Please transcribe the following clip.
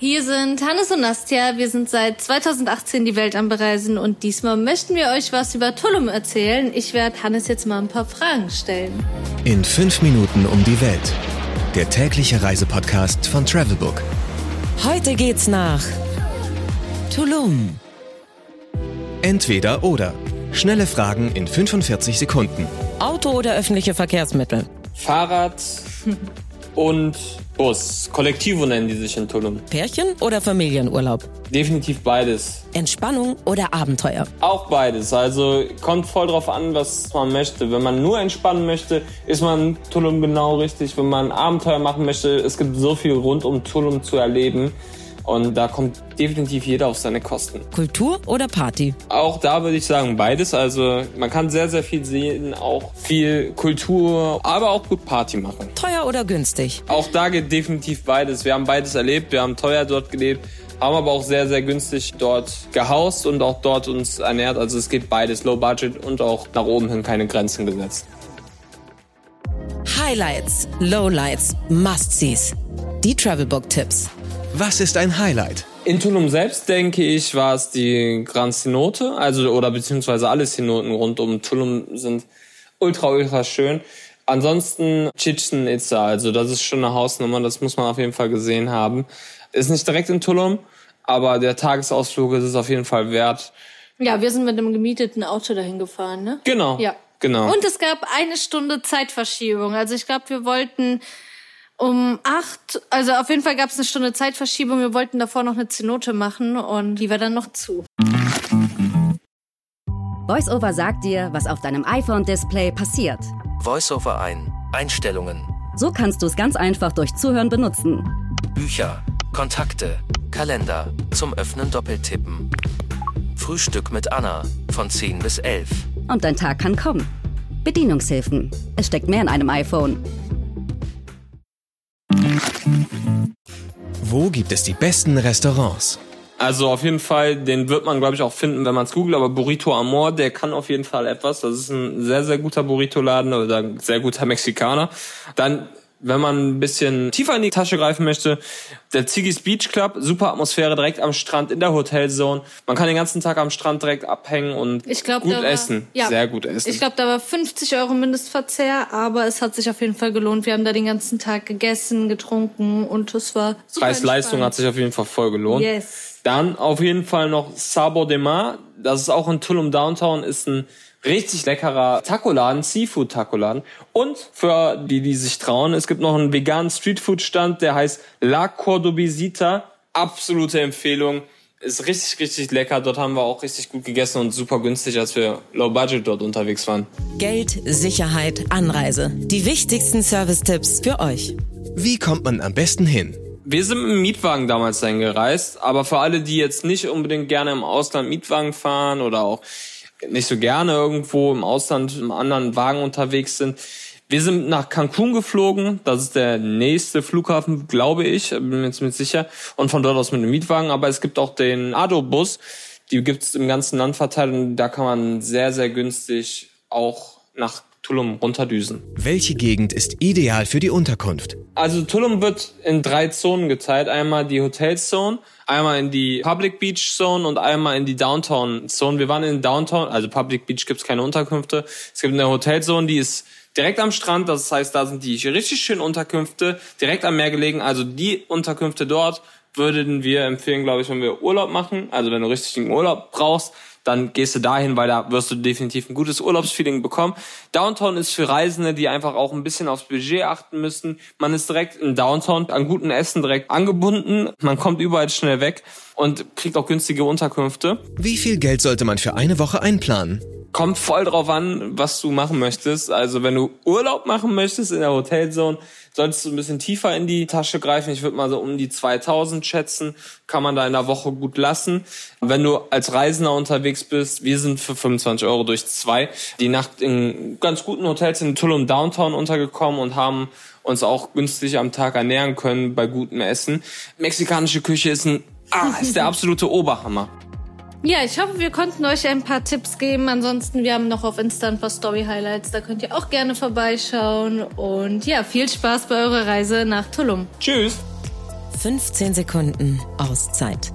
Hier sind Hannes und Nastja. Wir sind seit 2018 die Welt am Bereisen und diesmal möchten wir euch was über Tulum erzählen. Ich werde Hannes jetzt mal ein paar Fragen stellen. In fünf Minuten um die Welt. Der tägliche Reisepodcast von Travelbook. Heute geht's nach Tulum. Entweder oder. Schnelle Fragen in 45 Sekunden. Auto oder öffentliche Verkehrsmittel? Fahrrad und Bus. Kollektivo nennen die sich in Tulum. Pärchen oder Familienurlaub? Definitiv beides. Entspannung oder Abenteuer? Auch beides. Also kommt voll drauf an, was man möchte. Wenn man nur entspannen möchte, ist man Tulum genau richtig. Wenn man Abenteuer machen möchte, es gibt so viel rund um Tulum zu erleben. Und da kommt definitiv jeder auf seine Kosten. Kultur oder Party? Auch da würde ich sagen beides. Also man kann sehr, sehr viel sehen, auch viel Kultur, aber auch gut Party machen. Teuer oder günstig? Auch da geht definitiv beides. Wir haben beides erlebt. Wir haben teuer dort gelebt, haben aber auch sehr, sehr günstig dort gehaust und auch dort uns ernährt. Also es geht beides, Low Budget und auch nach oben hin keine Grenzen gesetzt. Highlights, Lowlights, Must-Sees. Die Travelbook-Tipps. Was ist ein Highlight? In Tulum selbst, denke ich, war es die Grand Cenote, also oder beziehungsweise alle Cenoten rund um Tulum sind ultra, ultra schön. Ansonsten Chichen Itza, also das ist schon eine Hausnummer, das muss man auf jeden Fall gesehen haben. Ist nicht direkt in Tulum, aber der Tagesausflug ist es auf jeden Fall wert. Ja, wir sind mit einem gemieteten Auto dahin gefahren, ne? Genau. Ja. Genau. Und es gab eine Stunde Zeitverschiebung. Also ich glaube, wir wollten um acht, also auf jeden Fall gab es eine Stunde Zeitverschiebung. Wir wollten davor noch eine Zenote machen und die war dann noch zu. VoiceOver sagt dir, was auf deinem iPhone-Display passiert. Voiceover ein. Einstellungen. So kannst du es ganz einfach durch Zuhören benutzen. Bücher. Kontakte. Kalender. Zum Öffnen doppeltippen. Frühstück mit Anna. Von 10 bis 11. Und dein Tag kann kommen. Bedienungshilfen. Es steckt mehr in einem iPhone. Wo gibt es die besten Restaurants? Also auf jeden Fall, den wird man, glaube ich, auch finden, wenn man es googelt, aber Burrito Amor, der kann auf jeden Fall etwas. Das ist ein sehr, sehr guter Burrito-Laden oder ein sehr guter Mexikaner. Dann wenn man ein bisschen tiefer in die Tasche greifen möchte, der Ziggy's Beach Club, super Atmosphäre direkt am Strand in der Hotelzone. Man kann den ganzen Tag am Strand direkt abhängen und Ich glaub, gut war- essen. ja. Sehr gut essen. Ich glaube, da war 50 Euro Mindestverzehr, aber es hat sich auf jeden Fall gelohnt. Wir haben da den ganzen Tag gegessen, getrunken und es war super Preis-Leistung hat sich auf jeden Fall voll gelohnt. Yes. Dann auf jeden Fall noch Sabo de Mar. Das ist auch in Tulum Downtown, ist ein richtig leckerer Tacoladen, Seafood-Tacoladen. Und für die, die sich trauen, es gibt noch einen veganen Streetfood-Stand, der heißt La Cordobisita. Absolute Empfehlung. Ist richtig, richtig lecker. Dort haben wir auch richtig gut gegessen und super günstig, als wir low budget dort unterwegs waren. Geld, Sicherheit, Anreise. Die wichtigsten Service-Tipps für euch. Wie kommt man am besten hin? Wir sind mit dem Mietwagen damals dahin gereist, aber für alle, die jetzt nicht unbedingt gerne im Ausland Mietwagen fahren oder auch nicht so gerne irgendwo im Ausland im anderen Wagen unterwegs sind, wir sind nach Cancun geflogen, das ist der nächste Flughafen, glaube ich, bin jetzt mit sicher, und von dort aus mit einem Mietwagen, aber es gibt auch den Ado-Bus, die gibt's im ganzen Land verteilt und da kann man sehr, sehr günstig auch nach Tulum runterdüsen. Welche Gegend ist ideal für die Unterkunft? Also Tulum wird in drei Zonen geteilt. Einmal die Hotelzone, einmal in die Public Beach Zone und einmal in die Downtown Zone. Wir waren in Downtown, also Public Beach gibt's keine Unterkünfte. Es gibt eine Hotelzone, die ist direkt am Strand. Das heißt, da sind die richtig schönen Unterkünfte direkt am Meer gelegen. Also die Unterkünfte dort würden wir empfehlen, glaube ich, wenn wir Urlaub machen. Also wenn du richtig einen Urlaub brauchst, dann gehst du dahin, weil da wirst du definitiv ein gutes Urlaubsfeeling bekommen. Downtown ist für Reisende, die einfach auch ein bisschen aufs Budget achten müssen. Man ist direkt in Downtown an guten Essen direkt angebunden. Man kommt überall schnell weg und kriegt auch günstige Unterkünfte. Wie viel Geld sollte man für eine Woche einplanen? Kommt voll drauf an, was du machen möchtest. Also wenn du Urlaub machen möchtest in der Hotelzone, solltest du ein bisschen tiefer in die Tasche greifen. Ich würde mal so um die 2000 schätzen. Kann man da in der Woche gut lassen. Wenn du als Reisender unterwegs bist, wir sind für 25 Euro durch zwei die Nacht in ganz guten Hotels in Tulum Downtown untergekommen und haben uns auch günstig am Tag ernähren können bei gutem Essen. Mexikanische Küche ist ein ah, ist der absolute Oberhammer. Ja, ich hoffe, wir konnten euch ein paar Tipps geben. Ansonsten, wir haben noch auf Insta ein paar Story-Highlights. Da könnt ihr auch gerne vorbeischauen. Und ja, viel Spaß bei eurer Reise nach Tulum. Tschüss. 15 Sekunden Auszeit.